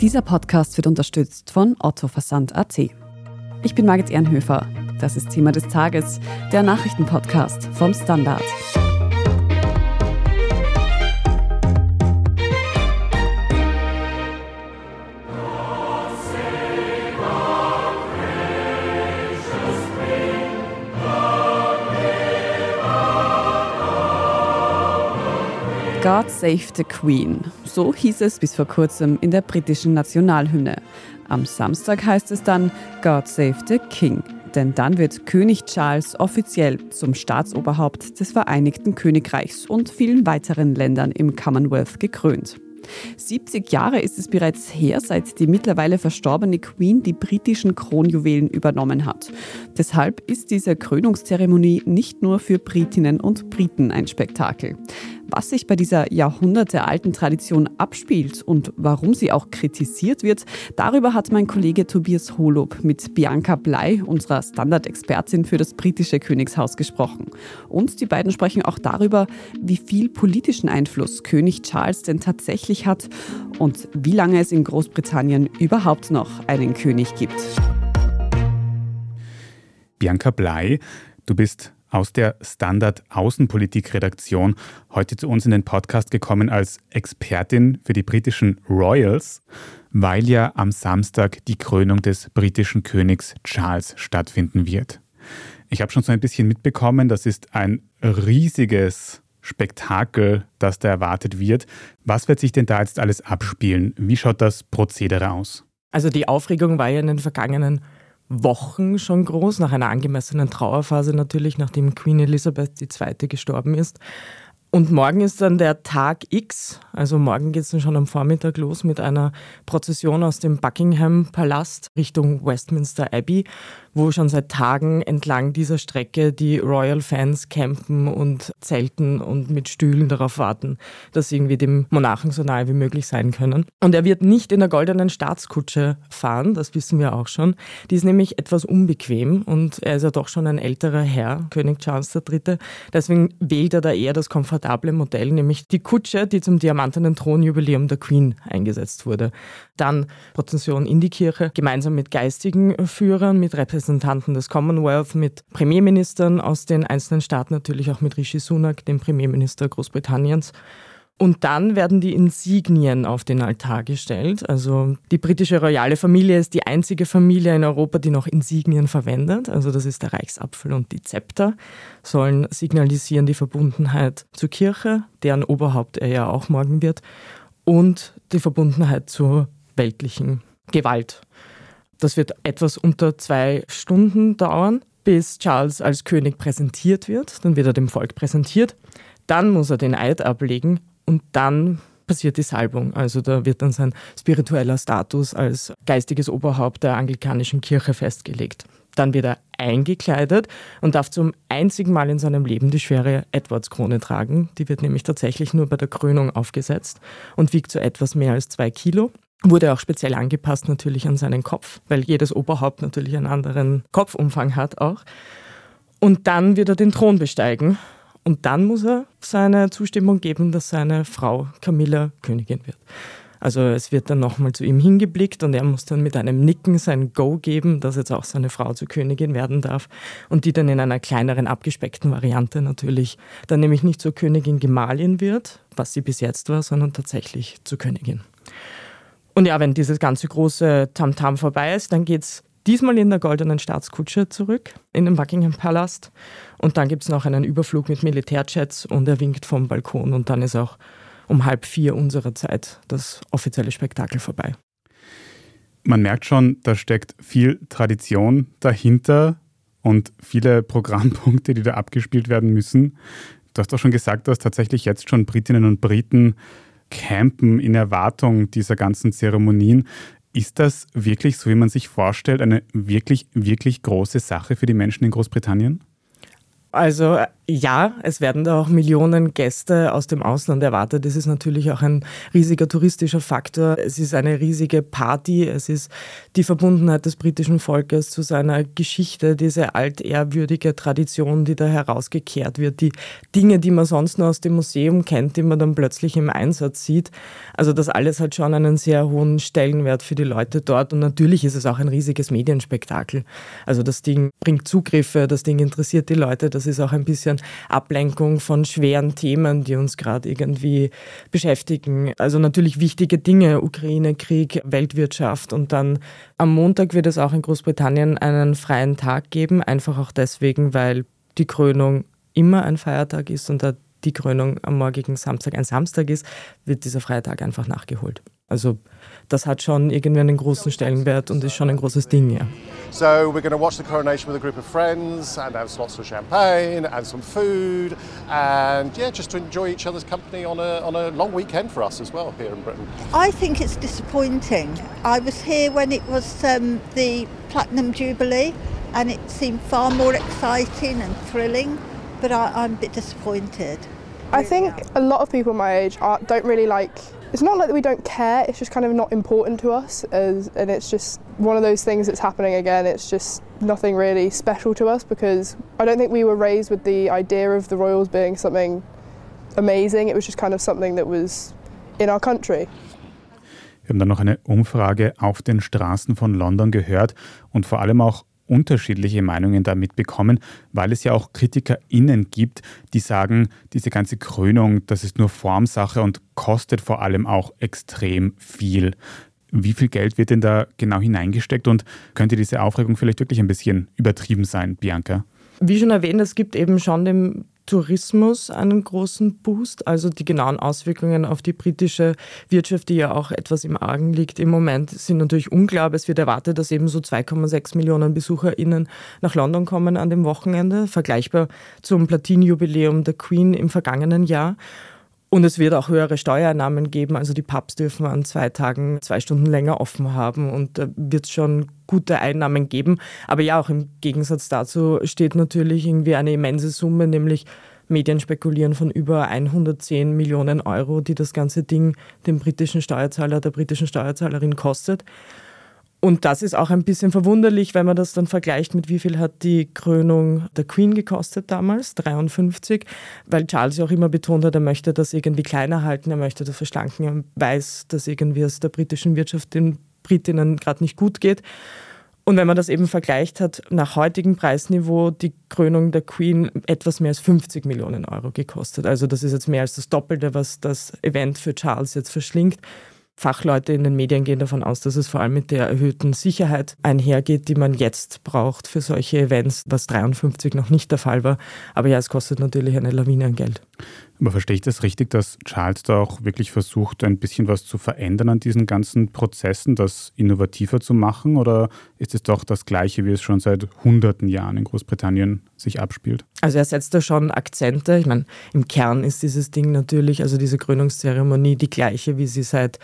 Dieser Podcast wird unterstützt von Otto Versand AT. Ich bin Margit Ehrenhöfer. Das ist Thema des Tages, der Nachrichtenpodcast vom Standard. God Save the Queen. So hieß es bis vor kurzem in der britischen Nationalhymne. Am Samstag heißt es dann God Save the King. Denn dann wird König Charles offiziell zum Staatsoberhaupt des Vereinigten Königreichs und vielen weiteren Ländern im Commonwealth gekrönt. 70 Jahre ist es bereits her, seit die mittlerweile verstorbene Queen die britischen Kronjuwelen übernommen hat. Deshalb ist diese Krönungszeremonie nicht nur für Britinnen und Briten ein Spektakel. Was sich bei dieser jahrhundertealten Tradition abspielt und warum sie auch kritisiert wird, darüber hat mein Kollege Tobias Holob mit Bianca Blei, unserer Standardexpertin für das britische Königshaus, gesprochen. Und die beiden sprechen auch darüber, wie viel politischen Einfluss König Charles denn tatsächlich hat und wie lange es in Großbritannien überhaupt noch einen König gibt. Bianca Blei, du bist aus der Standard Außenpolitik-Redaktion heute zu uns in den Podcast gekommen als Expertin für die britischen Royals, weil ja am Samstag die Krönung des britischen Königs Charles stattfinden wird. Ich habe schon so ein bisschen mitbekommen, das ist ein riesiges Spektakel, das da erwartet wird. Was wird sich denn da jetzt alles abspielen? Wie schaut das Prozedere aus? Also die Aufregung war ja in den vergangenen Wochen schon groß, nach einer angemessenen Trauerphase natürlich, nachdem Queen Elizabeth II. gestorben ist. Und morgen ist dann der Tag X, also morgen geht es dann schon am Vormittag los mit einer Prozession aus dem Buckingham Palast Richtung Westminster Abbey wo schon seit Tagen entlang dieser Strecke die Royal-Fans campen und zelten und mit Stühlen darauf warten, dass sie irgendwie dem Monarchen so nahe wie möglich sein können. Und er wird nicht in der goldenen Staatskutsche fahren, das wissen wir auch schon. Die ist nämlich etwas unbequem und er ist ja doch schon ein älterer Herr, König Charles III. Deswegen wählt er da eher das komfortable Modell, nämlich die Kutsche, die zum diamantenen Thronjubiläum der Queen eingesetzt wurde. Dann Prozession in die Kirche, gemeinsam mit geistigen Führern, mit Repräsentanten des Commonwealth, mit Premierministern aus den einzelnen Staaten, natürlich auch mit Rishi Sunak, dem Premierminister Großbritanniens. Und dann werden die Insignien auf den Altar gestellt. Also die britische royale Familie ist die einzige Familie in Europa, die noch Insignien verwendet. Also das ist der Reichsapfel und die Zepter, sollen signalisieren die Verbundenheit zur Kirche, deren Oberhaupt er ja auch morgen wird, und die Verbundenheit zur weltlichen Gewalt. Das wird etwas unter zwei Stunden dauern, bis Charles als König präsentiert wird. Dann wird er dem Volk präsentiert. Dann muss er den Eid ablegen und dann passiert die Salbung. Also da wird dann sein spiritueller Status als geistiges Oberhaupt der anglikanischen Kirche festgelegt. Dann wird er eingekleidet und darf zum einzigen Mal in seinem Leben die schwere Edwards-Krone tragen. Die wird nämlich tatsächlich nur bei der Krönung aufgesetzt und wiegt so etwas mehr als zwei Kilo. Wurde auch speziell angepasst natürlich an seinen Kopf, weil jedes Oberhaupt natürlich einen anderen Kopfumfang hat auch. Und dann wird er den Thron besteigen. Und dann muss er seine Zustimmung geben, dass seine Frau Camilla Königin wird. Also es wird dann nochmal zu ihm hingeblickt und er muss dann mit einem Nicken sein Go geben, dass jetzt auch seine Frau zur Königin werden darf und die dann in einer kleineren, abgespeckten Variante natürlich dann nämlich nicht zur Königin Gemahlin wird, was sie bis jetzt war, sondern tatsächlich zur Königin. Und ja, wenn dieses ganze große Tamtam -Tam vorbei ist, dann geht es diesmal in der goldenen Staatskutsche zurück in den Buckingham Palast. Und dann gibt es noch einen Überflug mit Militärjets und er winkt vom Balkon und dann ist auch um halb vier unserer Zeit das offizielle Spektakel vorbei. Man merkt schon, da steckt viel Tradition dahinter und viele Programmpunkte, die da abgespielt werden müssen. Du hast auch schon gesagt, dass tatsächlich jetzt schon Britinnen und Briten campen in Erwartung dieser ganzen Zeremonien. Ist das wirklich, so wie man sich vorstellt, eine wirklich, wirklich große Sache für die Menschen in Großbritannien? Also Ja, es werden da auch Millionen Gäste aus dem Ausland erwartet. Das ist natürlich auch ein riesiger touristischer Faktor. Es ist eine riesige Party. Es ist die Verbundenheit des britischen Volkes zu seiner Geschichte, diese altehrwürdige Tradition, die da herausgekehrt wird, die Dinge, die man sonst nur aus dem Museum kennt, die man dann plötzlich im Einsatz sieht. Also das alles hat schon einen sehr hohen Stellenwert für die Leute dort. Und natürlich ist es auch ein riesiges Medienspektakel. Also das Ding bringt Zugriffe, das Ding interessiert die Leute. Das ist auch ein bisschen Ablenkung von schweren Themen, die uns gerade irgendwie beschäftigen. Also natürlich wichtige Dinge, Ukraine, Krieg, Weltwirtschaft und dann am Montag wird es auch in Großbritannien einen freien Tag geben, einfach auch deswegen, weil die Krönung immer ein Feiertag ist und da die Krönung am morgigen Samstag ein Samstag ist, wird dieser Freitag einfach nachgeholt. Also das hat schon irgendwie einen großen Stellenwert und ist schon ein großes Ding, ja. So we're going to watch the coronation with a group of friends and have lots of champagne and some food and yeah, just to enjoy each other's company on a, on a long weekend for us as well here in Britain. I think it's disappointing. I was here when it was um, the Platinum Jubilee and it seemed far more exciting and thrilling, but I, I'm a bit disappointed. I think a lot of people my age are, don't really like it's not like we don't care it's just kind of not important to us as, and it's just one of those things that's happening again it's just nothing really special to us because i don't think we were raised with the idea of the royals being something amazing it was just kind of something that was in our country. Wir haben dann noch eine Umfrage auf den Straßen von London gehört und vor allem auch unterschiedliche Meinungen damit bekommen, weil es ja auch KritikerInnen gibt, die sagen, diese ganze Krönung, das ist nur Formsache und kostet vor allem auch extrem viel. Wie viel Geld wird denn da genau hineingesteckt und könnte diese Aufregung vielleicht wirklich ein bisschen übertrieben sein, Bianca? Wie schon erwähnt, es gibt eben schon dem Tourismus einen großen Boost. Also die genauen Auswirkungen auf die britische Wirtschaft, die ja auch etwas im Argen liegt im Moment, sind natürlich unklar. Es wird erwartet, dass eben so 2,6 Millionen BesucherInnen nach London kommen an dem Wochenende, vergleichbar zum Platinjubiläum der Queen im vergangenen Jahr. Und es wird auch höhere Steuereinnahmen geben. Also die Pubs dürfen an zwei Tagen zwei Stunden länger offen haben und da wird es schon gute Einnahmen geben. Aber ja, auch im Gegensatz dazu steht natürlich irgendwie eine immense Summe, nämlich Medien spekulieren von über 110 Millionen Euro, die das ganze Ding dem britischen Steuerzahler, der britischen Steuerzahlerin kostet. Und das ist auch ein bisschen verwunderlich, wenn man das dann vergleicht mit wie viel hat die Krönung der Queen gekostet damals, 53, weil Charles ja auch immer betont hat, er möchte das irgendwie kleiner halten, er möchte das verschlanken, er weiß, dass irgendwie es der britischen Wirtschaft den Britinnen gerade nicht gut geht. Und wenn man das eben vergleicht hat, nach heutigem Preisniveau die Krönung der Queen etwas mehr als 50 Millionen Euro gekostet. Also das ist jetzt mehr als das Doppelte, was das Event für Charles jetzt verschlingt. Fachleute in den Medien gehen davon aus, dass es vor allem mit der erhöhten Sicherheit einhergeht, die man jetzt braucht für solche Events, was 53 noch nicht der Fall war. Aber ja, es kostet natürlich eine Lawine an Geld. Aber verstehe ich das richtig, dass Charles da auch wirklich versucht, ein bisschen was zu verändern an diesen ganzen Prozessen, das innovativer zu machen? Oder ist es doch das Gleiche, wie es schon seit hunderten Jahren in Großbritannien sich abspielt? Also er setzt da schon Akzente. Ich meine, im Kern ist dieses Ding natürlich, also diese Krönungszeremonie, die gleiche, wie sie seit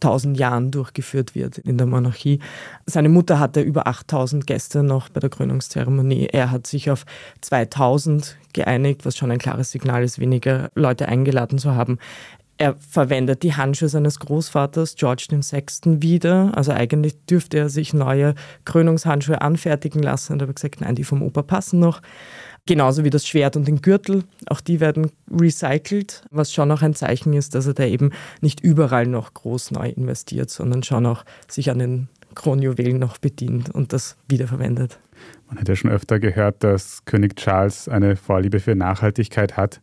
tausend Jahren durchgeführt wird in der Monarchie. Seine Mutter hatte über 8000 Gäste noch bei der Krönungszeremonie. Er hat sich auf 2000 geeinigt, was schon ein klares Signal ist, weniger Leute eingeladen zu haben. Er verwendet die Handschuhe seines Großvaters George VI. wieder. Also eigentlich dürfte er sich neue Krönungshandschuhe anfertigen lassen. Und er hat gesagt, nein, die vom Opa passen noch. Genauso wie das Schwert und den Gürtel. Auch die werden recycelt, was schon auch ein Zeichen ist, dass er da eben nicht überall noch groß neu investiert, sondern schon auch sich an den Kronjuwelen noch bedient und das wiederverwendet. Man hat ja schon öfter gehört, dass König Charles eine Vorliebe für Nachhaltigkeit hat.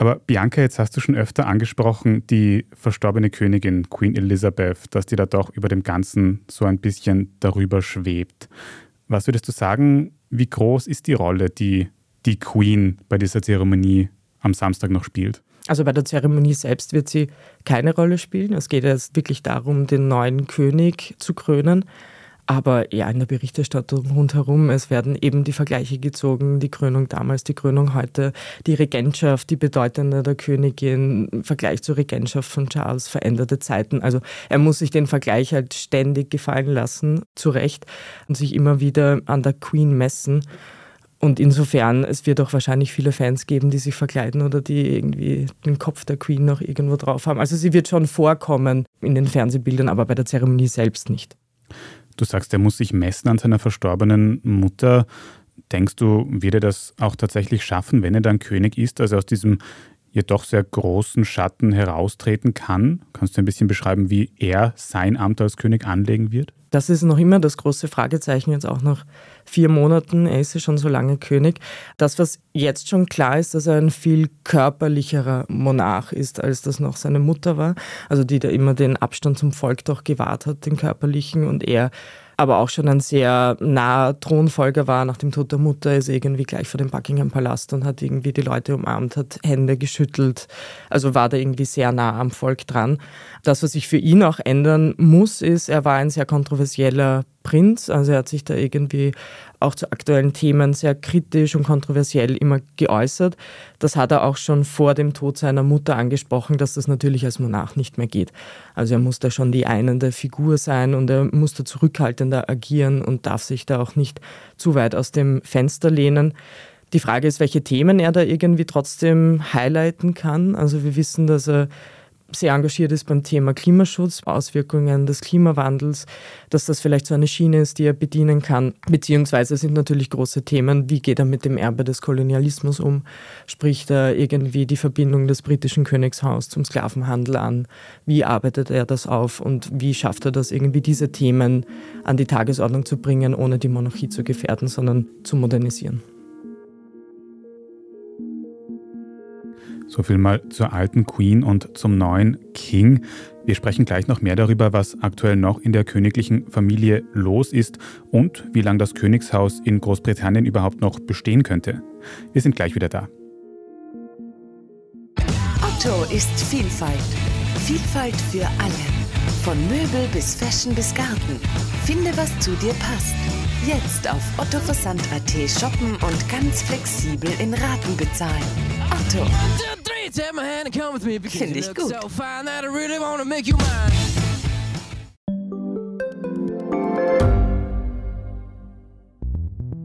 Aber Bianca, jetzt hast du schon öfter angesprochen, die verstorbene Königin Queen Elizabeth, dass die da doch über dem Ganzen so ein bisschen darüber schwebt. Was würdest du sagen, wie groß ist die Rolle, die die Queen bei dieser Zeremonie am Samstag noch spielt? Also bei der Zeremonie selbst wird sie keine Rolle spielen. Es geht jetzt wirklich darum, den neuen König zu krönen. Aber ja, in der Berichterstattung rundherum, es werden eben die Vergleiche gezogen, die Krönung damals, die Krönung heute, die Regentschaft, die bedeutende der Königin, Vergleich zur Regentschaft von Charles, veränderte Zeiten. Also er muss sich den Vergleich halt ständig gefallen lassen, zu Recht, und sich immer wieder an der Queen messen. Und insofern, es wird auch wahrscheinlich viele Fans geben, die sich verkleiden oder die irgendwie den Kopf der Queen noch irgendwo drauf haben. Also sie wird schon vorkommen in den Fernsehbildern, aber bei der Zeremonie selbst nicht. Du sagst, er muss sich messen an seiner verstorbenen Mutter. Denkst du, wird er das auch tatsächlich schaffen, wenn er dann König ist, also aus diesem jedoch sehr großen Schatten heraustreten kann? Kannst du ein bisschen beschreiben, wie er sein Amt als König anlegen wird? Das ist noch immer das große Fragezeichen, jetzt auch nach vier Monaten. Er ist ja schon so lange König. Das, was jetzt schon klar ist, dass er ein viel körperlicherer Monarch ist, als das noch seine Mutter war. Also die da immer den Abstand zum Volk doch gewahrt hat, den körperlichen. Und er aber auch schon ein sehr naher Thronfolger war. Nach dem Tod der Mutter ist er irgendwie gleich vor dem Buckingham Palast und hat irgendwie die Leute umarmt, hat Hände geschüttelt. Also war da irgendwie sehr nah am Volk dran. Das, was sich für ihn auch ändern muss, ist, er war ein sehr kontroversieller Prinz. Also er hat sich da irgendwie auch zu aktuellen Themen sehr kritisch und kontroversiell immer geäußert. Das hat er auch schon vor dem Tod seiner Mutter angesprochen, dass das natürlich als Monarch nicht mehr geht. Also er muss da schon die einende Figur sein und er muss da zurückhaltender agieren und darf sich da auch nicht zu weit aus dem Fenster lehnen. Die Frage ist, welche Themen er da irgendwie trotzdem highlighten kann. Also wir wissen, dass er sehr engagiert ist beim Thema Klimaschutz, Auswirkungen des Klimawandels, dass das vielleicht so eine Schiene ist, die er bedienen kann. Beziehungsweise sind natürlich große Themen, wie geht er mit dem Erbe des Kolonialismus um? Spricht er irgendwie die Verbindung des britischen Königshaus zum Sklavenhandel an? Wie arbeitet er das auf und wie schafft er das, irgendwie diese Themen an die Tagesordnung zu bringen, ohne die Monarchie zu gefährden, sondern zu modernisieren? So viel mal zur alten Queen und zum neuen King. Wir sprechen gleich noch mehr darüber, was aktuell noch in der königlichen Familie los ist und wie lange das Königshaus in Großbritannien überhaupt noch bestehen könnte. Wir sind gleich wieder da. Otto ist Vielfalt. Vielfalt für alle. Von Möbel bis Fashion bis Garten. Finde, was zu dir passt. Jetzt auf ottoversand.at shoppen und ganz flexibel in Raten bezahlen. Otto. Finde ich gut.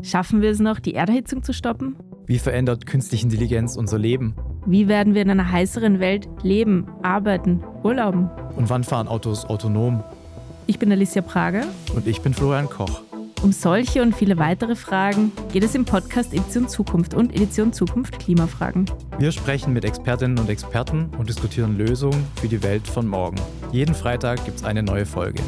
Schaffen wir es noch, die Erderhitzung zu stoppen? Wie verändert künstliche Intelligenz unser Leben? Wie werden wir in einer heißeren Welt leben, arbeiten, urlauben? Und wann fahren Autos autonom? Ich bin Alicia Prager. Und ich bin Florian Koch. Um solche und viele weitere Fragen geht es im Podcast Edition Zukunft und Edition Zukunft Klimafragen. Wir sprechen mit Expertinnen und Experten und diskutieren Lösungen für die Welt von morgen. Jeden Freitag gibt es eine neue Folge.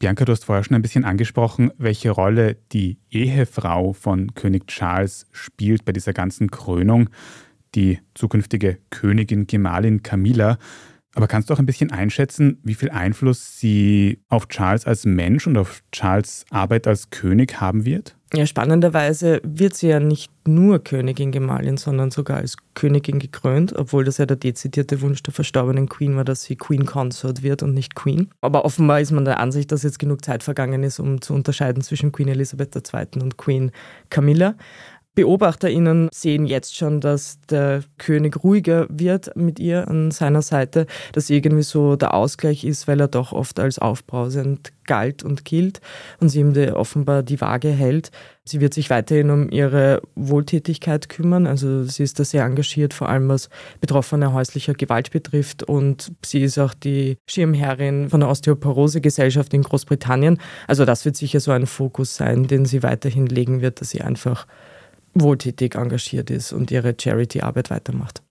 Bianca, du hast vorher schon ein bisschen angesprochen, welche Rolle die Ehefrau von König Charles spielt bei dieser ganzen Krönung. Die zukünftige Königin Gemahlin Camilla. Aber kannst du auch ein bisschen einschätzen, wie viel Einfluss sie auf Charles als Mensch und auf Charles Arbeit als König haben wird? Ja, spannenderweise wird sie ja nicht nur Königin Gemahlin, sondern sogar als Königin gekrönt, obwohl das ja der dezidierte Wunsch der verstorbenen Queen war, dass sie Queen Consort wird und nicht Queen. Aber offenbar ist man der Ansicht, dass jetzt genug Zeit vergangen ist, um zu unterscheiden zwischen Queen Elizabeth II. und Queen Camilla. BeobachterInnen sehen jetzt schon, dass der König ruhiger wird mit ihr an seiner Seite, dass irgendwie so der Ausgleich ist, weil er doch oft als aufbrausend galt und gilt und sie ihm offenbar die Waage hält. Sie wird sich weiterhin um ihre Wohltätigkeit kümmern, also sie ist da sehr engagiert, vor allem was Betroffene häuslicher Gewalt betrifft und sie ist auch die Schirmherrin von der Osteoporose-Gesellschaft in Großbritannien. Also das wird sicher so ein Fokus sein, den sie weiterhin legen wird, dass sie einfach wohltätig engagiert ist und ihre Charity-Arbeit weitermacht.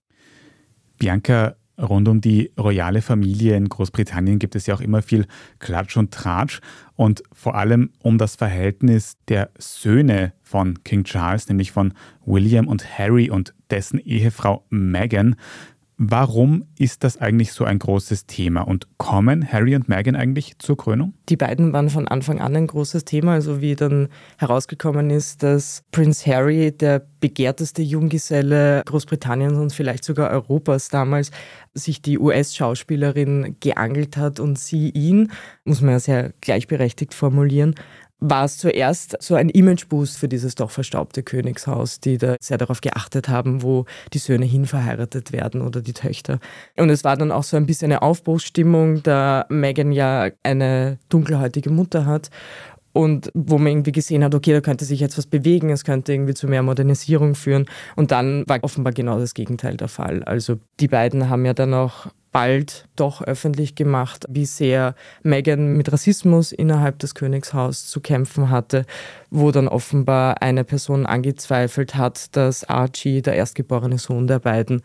Bianca, rund um die royale Familie in Großbritannien gibt es ja auch immer viel Klatsch und Tratsch und vor allem um das Verhältnis der Söhne von King Charles, nämlich von William und Harry und dessen Ehefrau Meghan. Warum ist das eigentlich so ein großes Thema und kommen Harry und Meghan eigentlich zur Krönung? Die beiden waren von Anfang an ein großes Thema, also wie dann herausgekommen ist, dass Prince Harry der begehrteste Junggeselle Großbritanniens und vielleicht sogar Europas damals sich die US-Schauspielerin geangelt hat und sie ihn, muss man ja sehr gleichberechtigt formulieren, war es zuerst so ein Imageboost für dieses doch verstaubte Königshaus, die da sehr darauf geachtet haben, wo die Söhne hinverheiratet werden oder die Töchter. Und es war dann auch so ein bisschen eine Aufbruchsstimmung, da Meghan ja eine dunkelhäutige Mutter hat und wo man irgendwie gesehen hat, okay, da könnte sich jetzt was bewegen, es könnte irgendwie zu mehr Modernisierung führen. Und dann war offenbar genau das Gegenteil der Fall. Also die beiden haben ja dann auch bald doch öffentlich gemacht, wie sehr Meghan mit Rassismus innerhalb des Königshaus zu kämpfen hatte, wo dann offenbar eine Person angezweifelt hat, dass Archie, der erstgeborene Sohn der beiden,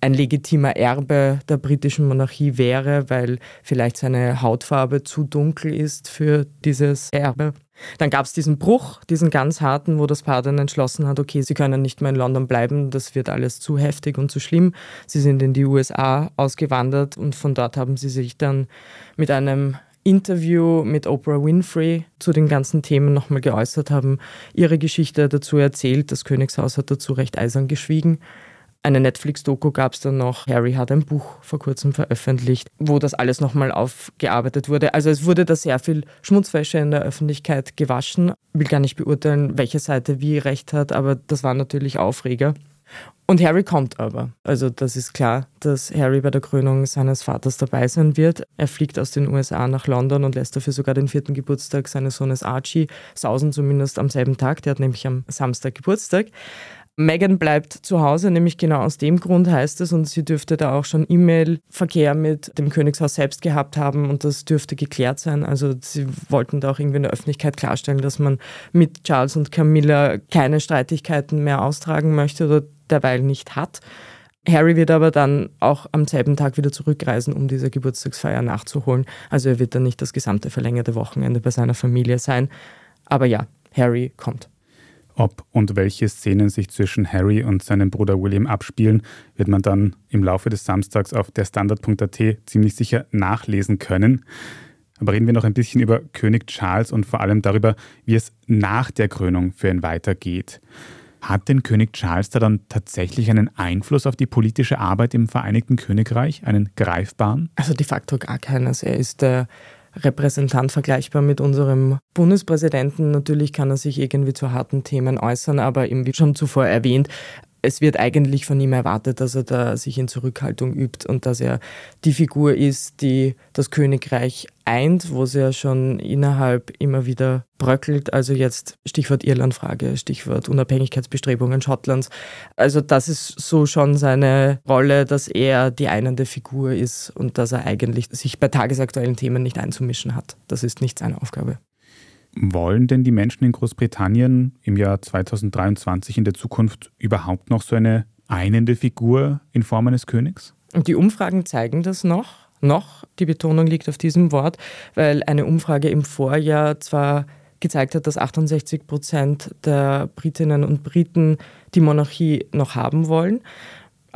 ein legitimer Erbe der britischen Monarchie wäre, weil vielleicht seine Hautfarbe zu dunkel ist für dieses Erbe. Dann gab es diesen Bruch, diesen ganz harten, wo das Paar dann entschlossen hat, okay, sie können nicht mehr in London bleiben, das wird alles zu heftig und zu schlimm. Sie sind in die USA ausgewandert und von dort haben sie sich dann mit einem Interview mit Oprah Winfrey zu den ganzen Themen nochmal geäußert, haben ihre Geschichte dazu erzählt. Das Königshaus hat dazu recht eisern geschwiegen. Eine Netflix-Doku gab es dann noch. Harry hat ein Buch vor kurzem veröffentlicht, wo das alles nochmal aufgearbeitet wurde. Also es wurde da sehr viel Schmutzwäsche in der Öffentlichkeit gewaschen. Ich will gar nicht beurteilen, welche Seite wie recht hat, aber das war natürlich Aufreger. Und Harry kommt aber. Also das ist klar, dass Harry bei der Krönung seines Vaters dabei sein wird. Er fliegt aus den USA nach London und lässt dafür sogar den vierten Geburtstag seines Sohnes Archie sausen, zumindest am selben Tag. Der hat nämlich am Samstag Geburtstag. Megan bleibt zu Hause, nämlich genau aus dem Grund heißt es, und sie dürfte da auch schon E-Mail-Verkehr mit dem Königshaus selbst gehabt haben und das dürfte geklärt sein. Also sie wollten da auch irgendwie in der Öffentlichkeit klarstellen, dass man mit Charles und Camilla keine Streitigkeiten mehr austragen möchte oder derweil nicht hat. Harry wird aber dann auch am selben Tag wieder zurückreisen, um diese Geburtstagsfeier nachzuholen. Also er wird dann nicht das gesamte verlängerte Wochenende bei seiner Familie sein. Aber ja, Harry kommt. Ob und welche Szenen sich zwischen Harry und seinem Bruder William abspielen, wird man dann im Laufe des Samstags auf der Standard.at ziemlich sicher nachlesen können. Aber reden wir noch ein bisschen über König Charles und vor allem darüber, wie es nach der Krönung für ihn weitergeht. Hat denn König Charles da dann tatsächlich einen Einfluss auf die politische Arbeit im Vereinigten Königreich, einen greifbaren? Also de facto gar keines. Er ist der Repräsentant vergleichbar mit unserem Bundespräsidenten. Natürlich kann er sich irgendwie zu harten Themen äußern, aber eben wie schon zuvor erwähnt, es wird eigentlich von ihm erwartet, dass er da sich in Zurückhaltung übt und dass er die Figur ist, die das Königreich eint, wo es ja schon innerhalb immer wieder bröckelt. Also jetzt Stichwort Irlandfrage, Stichwort Unabhängigkeitsbestrebungen Schottlands. Also das ist so schon seine Rolle, dass er die einende Figur ist und dass er eigentlich sich bei tagesaktuellen Themen nicht einzumischen hat. Das ist nicht seine Aufgabe. Wollen denn die Menschen in Großbritannien im Jahr 2023 in der Zukunft überhaupt noch so eine einende Figur in Form eines Königs? Die Umfragen zeigen das noch. Noch, die Betonung liegt auf diesem Wort, weil eine Umfrage im Vorjahr zwar gezeigt hat, dass 68 Prozent der Britinnen und Briten die Monarchie noch haben wollen.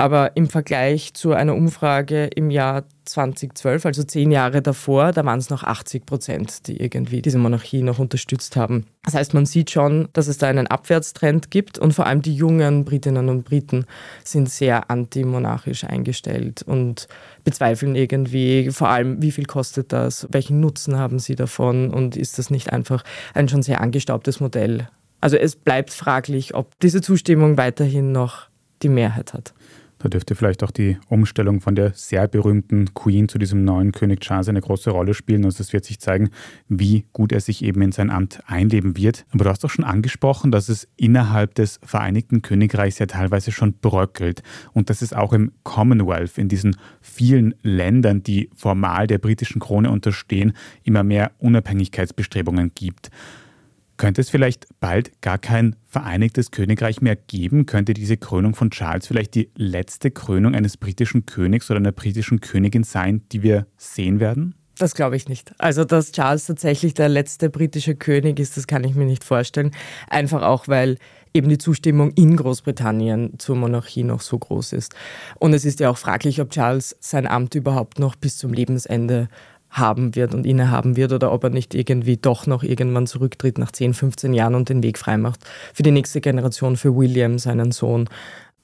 Aber im Vergleich zu einer Umfrage im Jahr 2012, also zehn Jahre davor, da waren es noch 80 Prozent, die irgendwie diese Monarchie noch unterstützt haben. Das heißt, man sieht schon, dass es da einen Abwärtstrend gibt und vor allem die jungen Britinnen und Briten sind sehr antimonarchisch eingestellt und bezweifeln irgendwie vor allem, wie viel kostet das, welchen Nutzen haben sie davon und ist das nicht einfach ein schon sehr angestaubtes Modell. Also es bleibt fraglich, ob diese Zustimmung weiterhin noch die Mehrheit hat. Da dürfte vielleicht auch die Umstellung von der sehr berühmten Queen zu diesem neuen König Charles eine große Rolle spielen. Also es wird sich zeigen, wie gut er sich eben in sein Amt einleben wird. Aber du hast doch schon angesprochen, dass es innerhalb des Vereinigten Königreichs ja teilweise schon bröckelt und dass es auch im Commonwealth, in diesen vielen Ländern, die formal der britischen Krone unterstehen, immer mehr Unabhängigkeitsbestrebungen gibt. Könnte es vielleicht bald gar kein Vereinigtes Königreich mehr geben? Könnte diese Krönung von Charles vielleicht die letzte Krönung eines britischen Königs oder einer britischen Königin sein, die wir sehen werden? Das glaube ich nicht. Also, dass Charles tatsächlich der letzte britische König ist, das kann ich mir nicht vorstellen. Einfach auch, weil eben die Zustimmung in Großbritannien zur Monarchie noch so groß ist. Und es ist ja auch fraglich, ob Charles sein Amt überhaupt noch bis zum Lebensende haben wird und innehaben wird oder ob er nicht irgendwie doch noch irgendwann zurücktritt nach 10, 15 Jahren und den Weg freimacht für die nächste Generation, für William, seinen Sohn.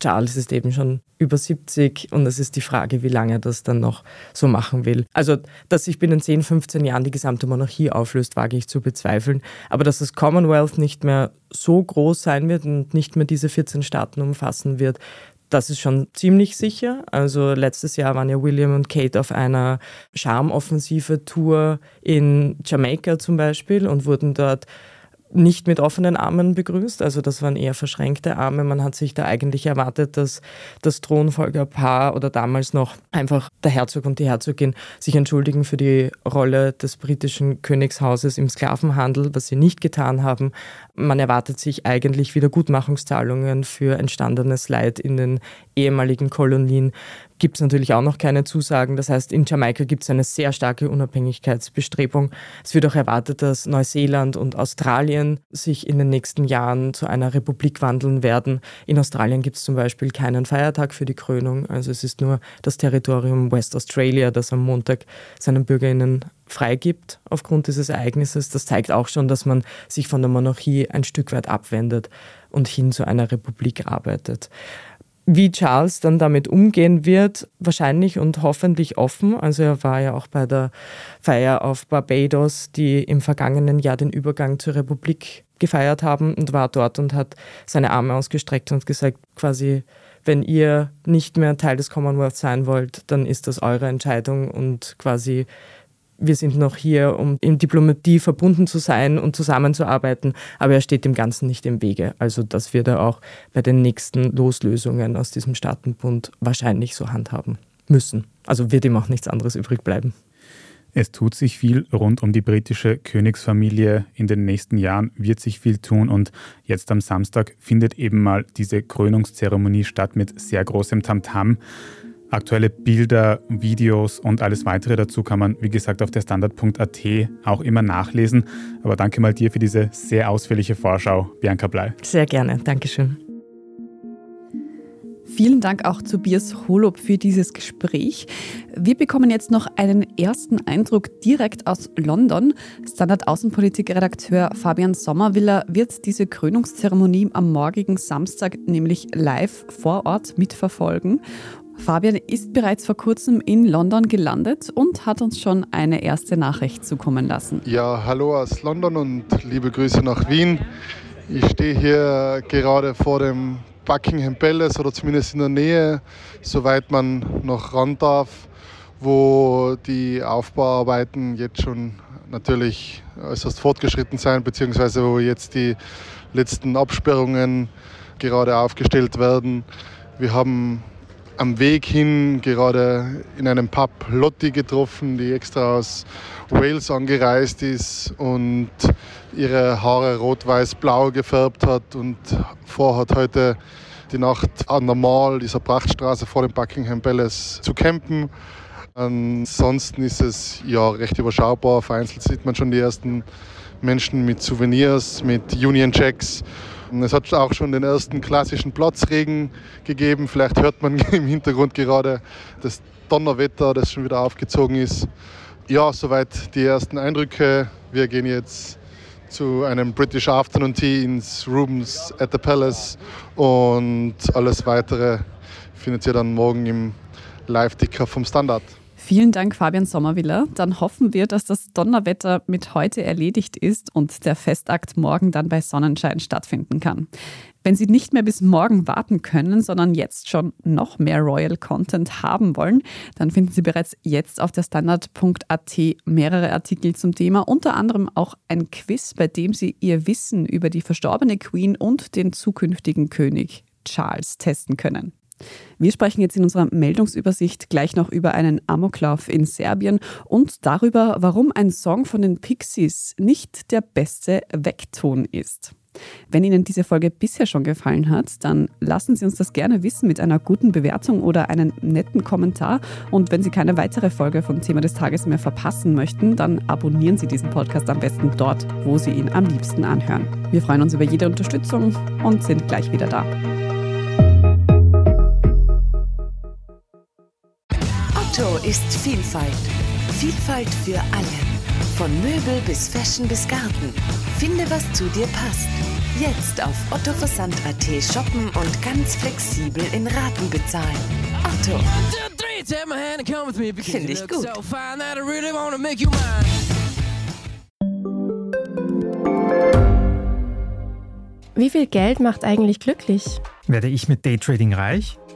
Charles ist eben schon über 70 und es ist die Frage, wie lange er das dann noch so machen will. Also, dass sich binnen 10, 15 Jahren die gesamte Monarchie auflöst, wage ich zu bezweifeln. Aber dass das Commonwealth nicht mehr so groß sein wird und nicht mehr diese 14 Staaten umfassen wird, das ist schon ziemlich sicher. Also letztes Jahr waren ja William und Kate auf einer Charmoffensive-Tour in Jamaika zum Beispiel und wurden dort nicht mit offenen Armen begrüßt. Also das waren eher verschränkte Arme. Man hat sich da eigentlich erwartet, dass das Thronfolgerpaar oder damals noch einfach der Herzog und die Herzogin sich entschuldigen für die Rolle des britischen Königshauses im Sklavenhandel, was sie nicht getan haben. Man erwartet sich eigentlich Wiedergutmachungszahlungen für entstandenes Leid in den ehemaligen Kolonien gibt es natürlich auch noch keine Zusagen. Das heißt, in Jamaika gibt es eine sehr starke Unabhängigkeitsbestrebung. Es wird auch erwartet, dass Neuseeland und Australien sich in den nächsten Jahren zu einer Republik wandeln werden. In Australien gibt es zum Beispiel keinen Feiertag für die Krönung. Also es ist nur das Territorium West Australia, das am Montag seinen Bürgerinnen freigibt aufgrund dieses Ereignisses. Das zeigt auch schon, dass man sich von der Monarchie ein Stück weit abwendet und hin zu einer Republik arbeitet. Wie Charles dann damit umgehen wird, wahrscheinlich und hoffentlich offen. Also er war ja auch bei der Feier auf Barbados, die im vergangenen Jahr den Übergang zur Republik gefeiert haben und war dort und hat seine Arme ausgestreckt und gesagt, quasi, wenn ihr nicht mehr Teil des Commonwealth sein wollt, dann ist das eure Entscheidung und quasi wir sind noch hier, um in Diplomatie verbunden zu sein und zusammenzuarbeiten, aber er steht dem Ganzen nicht im Wege. Also das wird er auch bei den nächsten Loslösungen aus diesem Staatenbund wahrscheinlich so handhaben müssen. Also wird ihm auch nichts anderes übrig bleiben. Es tut sich viel rund um die britische Königsfamilie. In den nächsten Jahren wird sich viel tun und jetzt am Samstag findet eben mal diese Krönungszeremonie statt mit sehr großem Tamtam. -Tam. Aktuelle Bilder, Videos und alles weitere dazu kann man, wie gesagt, auf der Standard.at auch immer nachlesen. Aber danke mal dir für diese sehr ausführliche Vorschau, Bianca Blei. Sehr gerne, Dankeschön. Vielen Dank auch zu Biers Holob für dieses Gespräch. Wir bekommen jetzt noch einen ersten Eindruck direkt aus London. Standard-Außenpolitik-Redakteur Fabian Sommerwiller wird diese Krönungszeremonie am morgigen Samstag nämlich live vor Ort mitverfolgen. Fabian ist bereits vor kurzem in London gelandet und hat uns schon eine erste Nachricht zukommen lassen. Ja, hallo aus London und liebe Grüße nach Wien. Ich stehe hier gerade vor dem Buckingham Palace oder zumindest in der Nähe, soweit man noch ran darf, wo die Aufbauarbeiten jetzt schon natürlich äußerst fortgeschritten sind, beziehungsweise wo jetzt die letzten Absperrungen gerade aufgestellt werden. Wir haben am Weg hin gerade in einem Pub Lotti getroffen, die extra aus Wales angereist ist und ihre Haare rot-weiß-blau gefärbt hat und vorhat heute die Nacht an der Mall, dieser Prachtstraße vor dem Buckingham Palace, zu campen. Ansonsten ist es ja recht überschaubar. Vereinzelt sieht man schon die ersten Menschen mit Souvenirs, mit Union Checks es hat auch schon den ersten klassischen Platzregen gegeben. Vielleicht hört man im Hintergrund gerade das Donnerwetter, das schon wieder aufgezogen ist. Ja, soweit die ersten Eindrücke. Wir gehen jetzt zu einem British Afternoon Tea ins Rooms at the Palace und alles weitere findet ihr dann morgen im Live-Ticker vom Standard. Vielen Dank, Fabian Sommerwiller. Dann hoffen wir, dass das Donnerwetter mit heute erledigt ist und der Festakt morgen dann bei Sonnenschein stattfinden kann. Wenn Sie nicht mehr bis morgen warten können, sondern jetzt schon noch mehr Royal Content haben wollen, dann finden Sie bereits jetzt auf der Standard.at mehrere Artikel zum Thema, unter anderem auch ein Quiz, bei dem Sie Ihr Wissen über die verstorbene Queen und den zukünftigen König Charles testen können. Wir sprechen jetzt in unserer Meldungsübersicht gleich noch über einen Amoklauf in Serbien und darüber, warum ein Song von den Pixies nicht der beste Weckton ist. Wenn Ihnen diese Folge bisher schon gefallen hat, dann lassen Sie uns das gerne wissen mit einer guten Bewertung oder einem netten Kommentar. Und wenn Sie keine weitere Folge von Thema des Tages mehr verpassen möchten, dann abonnieren Sie diesen Podcast am besten dort, wo Sie ihn am liebsten anhören. Wir freuen uns über jede Unterstützung und sind gleich wieder da. Otto ist Vielfalt. Vielfalt für alle. Von Möbel bis Fashion bis Garten. Finde, was zu dir passt. Jetzt auf ottoversand.at shoppen und ganz flexibel in Raten bezahlen. Otto. Finde ich gut. Wie viel Geld macht eigentlich glücklich? Werde ich mit Daytrading reich?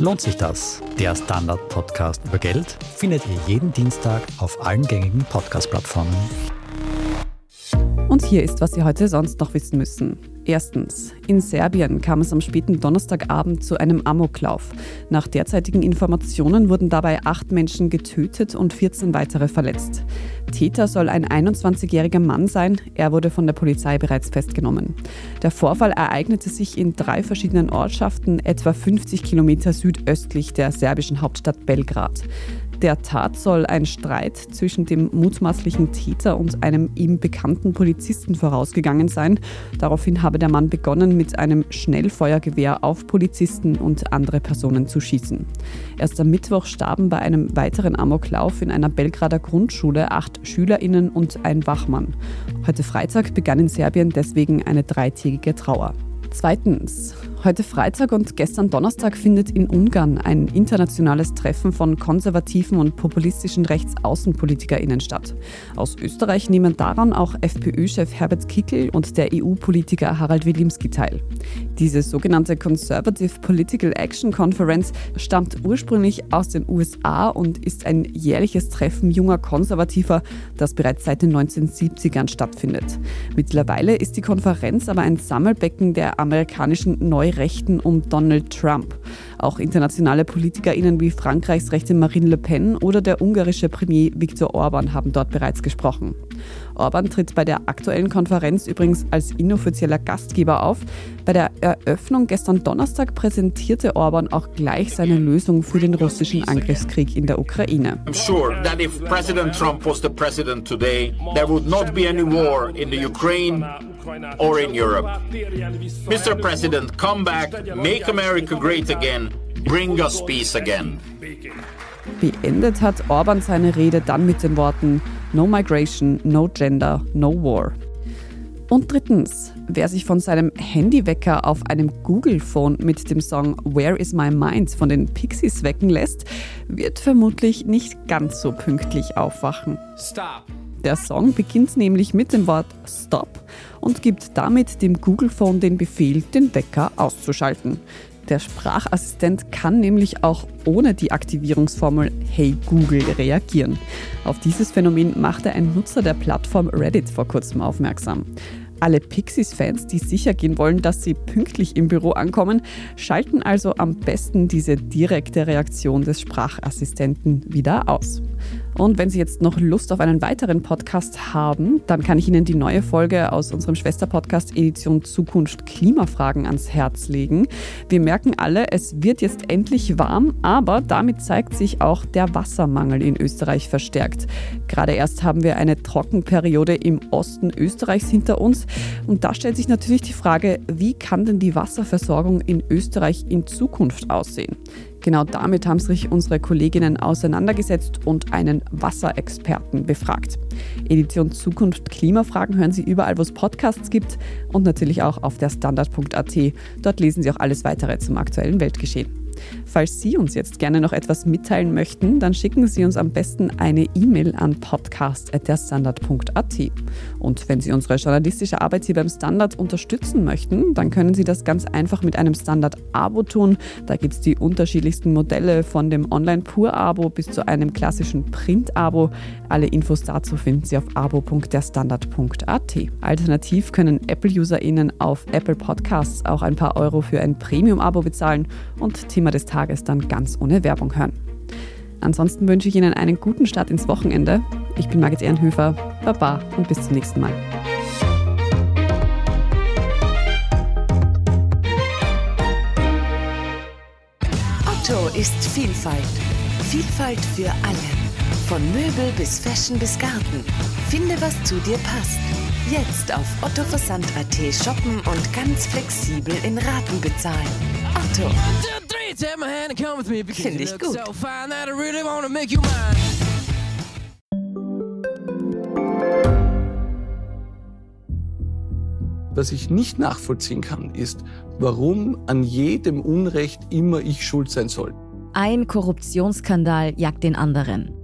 Lohnt sich das? Der Standard-Podcast über Geld findet ihr jeden Dienstag auf allen gängigen Podcast-Plattformen. Und hier ist, was Sie heute sonst noch wissen müssen. Erstens. In Serbien kam es am späten Donnerstagabend zu einem Amoklauf. Nach derzeitigen Informationen wurden dabei acht Menschen getötet und 14 weitere verletzt. Täter soll ein 21-jähriger Mann sein. Er wurde von der Polizei bereits festgenommen. Der Vorfall ereignete sich in drei verschiedenen Ortschaften, etwa 50 Kilometer südöstlich der serbischen Hauptstadt Belgrad. Der Tat soll ein Streit zwischen dem mutmaßlichen Täter und einem ihm bekannten Polizisten vorausgegangen sein. Daraufhin habe der Mann begonnen, mit einem Schnellfeuergewehr auf Polizisten und andere Personen zu schießen. Erst am Mittwoch starben bei einem weiteren Amoklauf in einer Belgrader Grundschule acht SchülerInnen und ein Wachmann. Heute Freitag begann in Serbien deswegen eine dreitägige Trauer. Zweitens. Heute Freitag und gestern Donnerstag findet in Ungarn ein internationales Treffen von konservativen und populistischen Rechtsaußenpolitikerinnen statt. Aus Österreich nehmen daran auch FPÖ-Chef Herbert Kickl und der EU-Politiker Harald Wilimski teil. Diese sogenannte Conservative Political Action Conference stammt ursprünglich aus den USA und ist ein jährliches Treffen junger Konservativer, das bereits seit den 1970ern stattfindet. Mittlerweile ist die Konferenz aber ein Sammelbecken der amerikanischen Neurechten um Donald Trump. Auch internationale PolitikerInnen wie Frankreichs rechte Marine Le Pen oder der ungarische Premier Viktor Orban haben dort bereits gesprochen. Orban tritt bei der aktuellen Konferenz übrigens als inoffizieller Gastgeber auf. Bei der Eröffnung gestern Donnerstag präsentierte Orban auch gleich seine Lösung für den russischen Angriffskrieg in der Ukraine. I'm sure that if President Trump was the president today, there would not be any war in the Ukraine or in Europe. Mr. President, come back, make America great again, bring us peace again. Beendet hat Orban seine Rede dann mit den Worten No Migration, No Gender, No War. Und drittens, wer sich von seinem Handywecker auf einem Google-Phone mit dem Song Where is My Mind von den Pixies wecken lässt, wird vermutlich nicht ganz so pünktlich aufwachen. Stop. Der Song beginnt nämlich mit dem Wort Stop und gibt damit dem Google-Phone den Befehl, den Wecker auszuschalten. Der Sprachassistent kann nämlich auch ohne die Aktivierungsformel Hey Google reagieren. Auf dieses Phänomen machte ein Nutzer der Plattform Reddit vor kurzem aufmerksam. Alle Pixies-Fans, die sicher gehen wollen, dass sie pünktlich im Büro ankommen, schalten also am besten diese direkte Reaktion des Sprachassistenten wieder aus. Und wenn Sie jetzt noch Lust auf einen weiteren Podcast haben, dann kann ich Ihnen die neue Folge aus unserem Schwesterpodcast Edition Zukunft Klimafragen ans Herz legen. Wir merken alle, es wird jetzt endlich warm, aber damit zeigt sich auch der Wassermangel in Österreich verstärkt. Gerade erst haben wir eine Trockenperiode im Osten Österreichs hinter uns und da stellt sich natürlich die Frage, wie kann denn die Wasserversorgung in Österreich in Zukunft aussehen? Genau damit haben sich unsere Kolleginnen auseinandergesetzt und einen Wasserexperten befragt. Edition Zukunft Klimafragen hören Sie überall, wo es Podcasts gibt und natürlich auch auf der Standard.at. Dort lesen Sie auch alles weitere zum aktuellen Weltgeschehen. Falls Sie uns jetzt gerne noch etwas mitteilen möchten, dann schicken Sie uns am besten eine E-Mail an podcast.derstandard.at. Und wenn Sie unsere journalistische Arbeit hier beim Standard unterstützen möchten, dann können Sie das ganz einfach mit einem Standard-Abo tun. Da gibt es die unterschiedlichsten Modelle von dem Online-Pur-Abo bis zu einem klassischen Print-Abo. Alle Infos dazu finden Sie auf abo.derstandard.at. Alternativ können Apple-UserInnen auf Apple Podcasts auch ein paar Euro für ein Premium-Abo bezahlen und Thema des Tages dann ganz ohne Werbung hören. Ansonsten wünsche ich Ihnen einen guten Start ins Wochenende. Ich bin Margit Ehrenhöfer, Baba und bis zum nächsten Mal. Otto ist Vielfalt. Vielfalt für alle. Von Möbel bis Fashion bis Garten. Finde, was zu dir passt. Jetzt auf ottoversand.at shoppen und ganz flexibel in Raten bezahlen. Otto. Finde ich gut. Was ich nicht nachvollziehen kann, ist, warum an jedem Unrecht immer ich schuld sein soll. Ein Korruptionsskandal jagt den anderen.